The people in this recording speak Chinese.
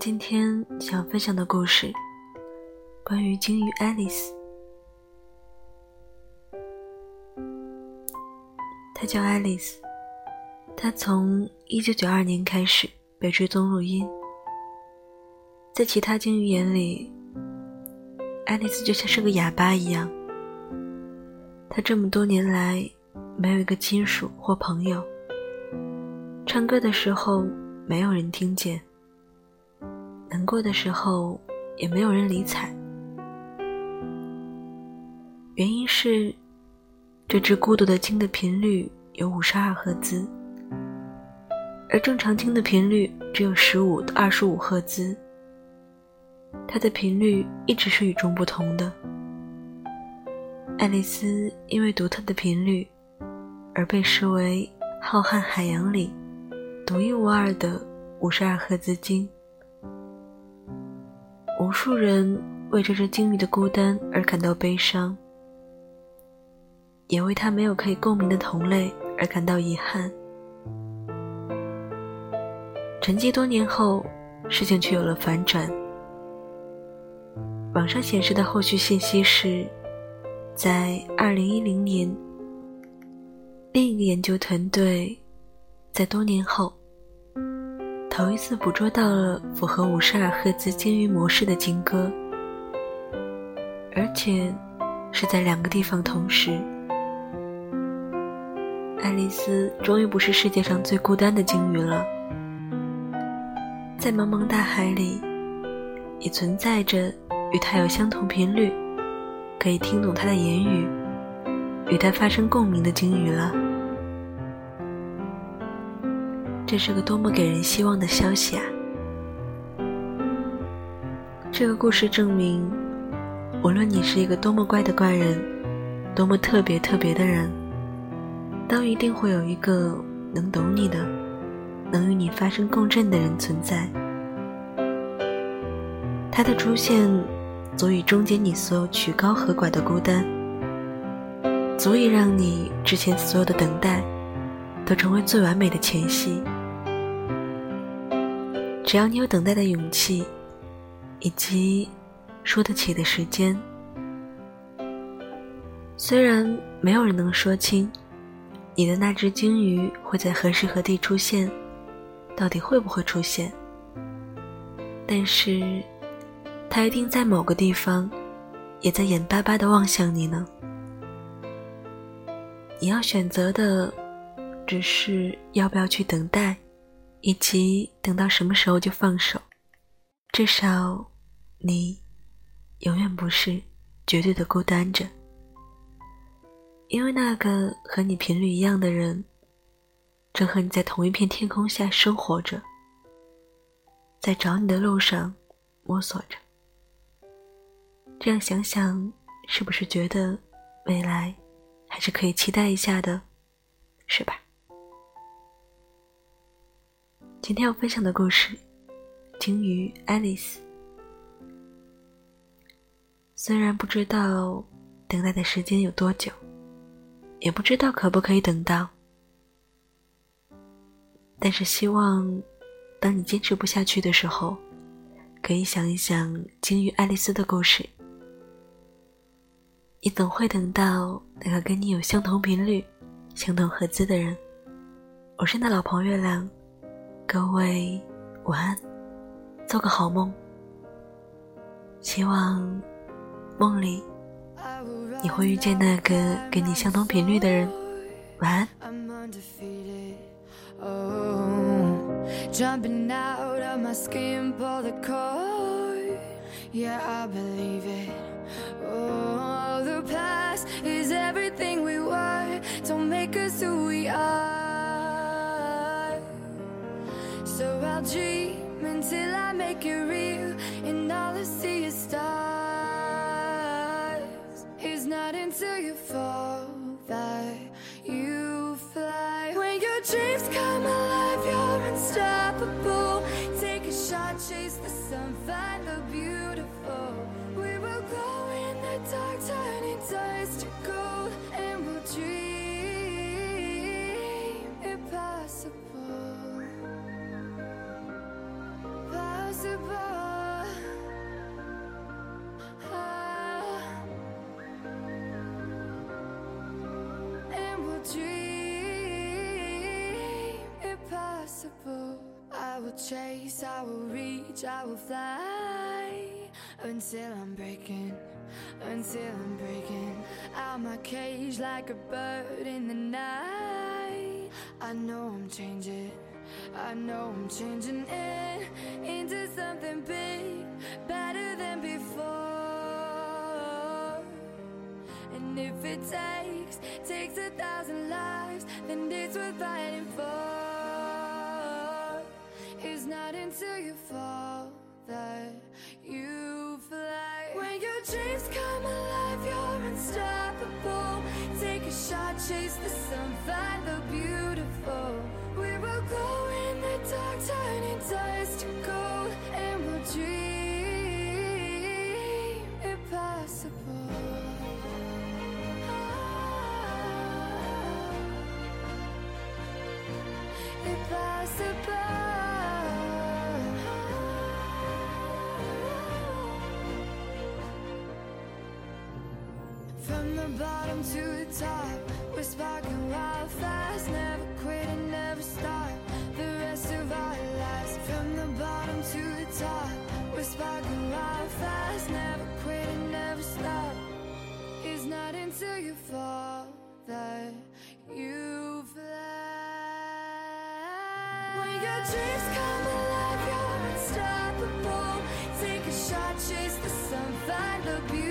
今天想分享的故事，关于鲸鱼爱丽丝。她叫爱丽丝，她从1992年开始被追踪录音。在其他鲸鱼眼里，爱丽丝就像是个哑巴一样。她这么多年来没有一个亲属或朋友，唱歌的时候没有人听见。难过的时候，也没有人理睬。原因是，这只孤独的鲸的频率有五十二赫兹，而正常鲸的频率只有十五到二十五赫兹。它的频率一直是与众不同的。爱丽丝因为独特的频率，而被视为浩瀚海洋里独一无二的五十二赫兹鲸。无数人为这只鲸鱼的孤单而感到悲伤，也为它没有可以共鸣的同类而感到遗憾。沉寂多年后，事情却有了反转。网上显示的后续信息是，在2010年，另一个研究团队在多年后。头一次捕捉到了符合五十二赫兹鲸鱼模式的鲸歌，而且是在两个地方同时。爱丽丝终于不是世界上最孤单的鲸鱼了，在茫茫大海里，也存在着与它有相同频率、可以听懂它的言语、与它发生共鸣的鲸鱼了。这是个多么给人希望的消息啊！这个故事证明，无论你是一个多么怪的怪人，多么特别特别的人，都一定会有一个能懂你的、能与你发生共振的人存在。他的出现，足以终结你所有曲高和寡的孤单，足以让你之前所有的等待，都成为最完美的前戏。只要你有等待的勇气，以及说得起的时间，虽然没有人能说清你的那只鲸鱼会在何时何地出现，到底会不会出现，但是它一定在某个地方，也在眼巴巴地望向你呢。你要选择的，只是要不要去等待。以及等到什么时候就放手，至少你永远不是绝对的孤单着，因为那个和你频率一样的人，正和你在同一片天空下生活着，在找你的路上摸索着。这样想想，是不是觉得未来还是可以期待一下的，是吧？今天要分享的故事，《鲸鱼爱丽丝》。虽然不知道等待的时间有多久，也不知道可不可以等到，但是希望，当你坚持不下去的时候，可以想一想鲸鱼爱丽丝的故事。你总会等到那个跟你有相同频率、相同合资的人。我是你的老朋友月亮。各位晚安，做个好梦。希望梦里你会遇见那个跟你相同频率的人。晚安。So I'll dream until I make it real And all I see is stars. It's not until you fall dream impossible. I will chase, I will reach, I will fly until I'm breaking, until I'm breaking out my cage like a bird in the night. I know I'm changing, I know I'm changing it into something then it's worth fighting for. It's not until you fall that you fly. When your dreams come alive, you're unstoppable. Take a shot, chase the sun, find the beautiful. We will glow in the dark, turning bottom to the top, we're sparking wild fast, never quit and never stop. Take a shot, chase the sun, find the beautiful.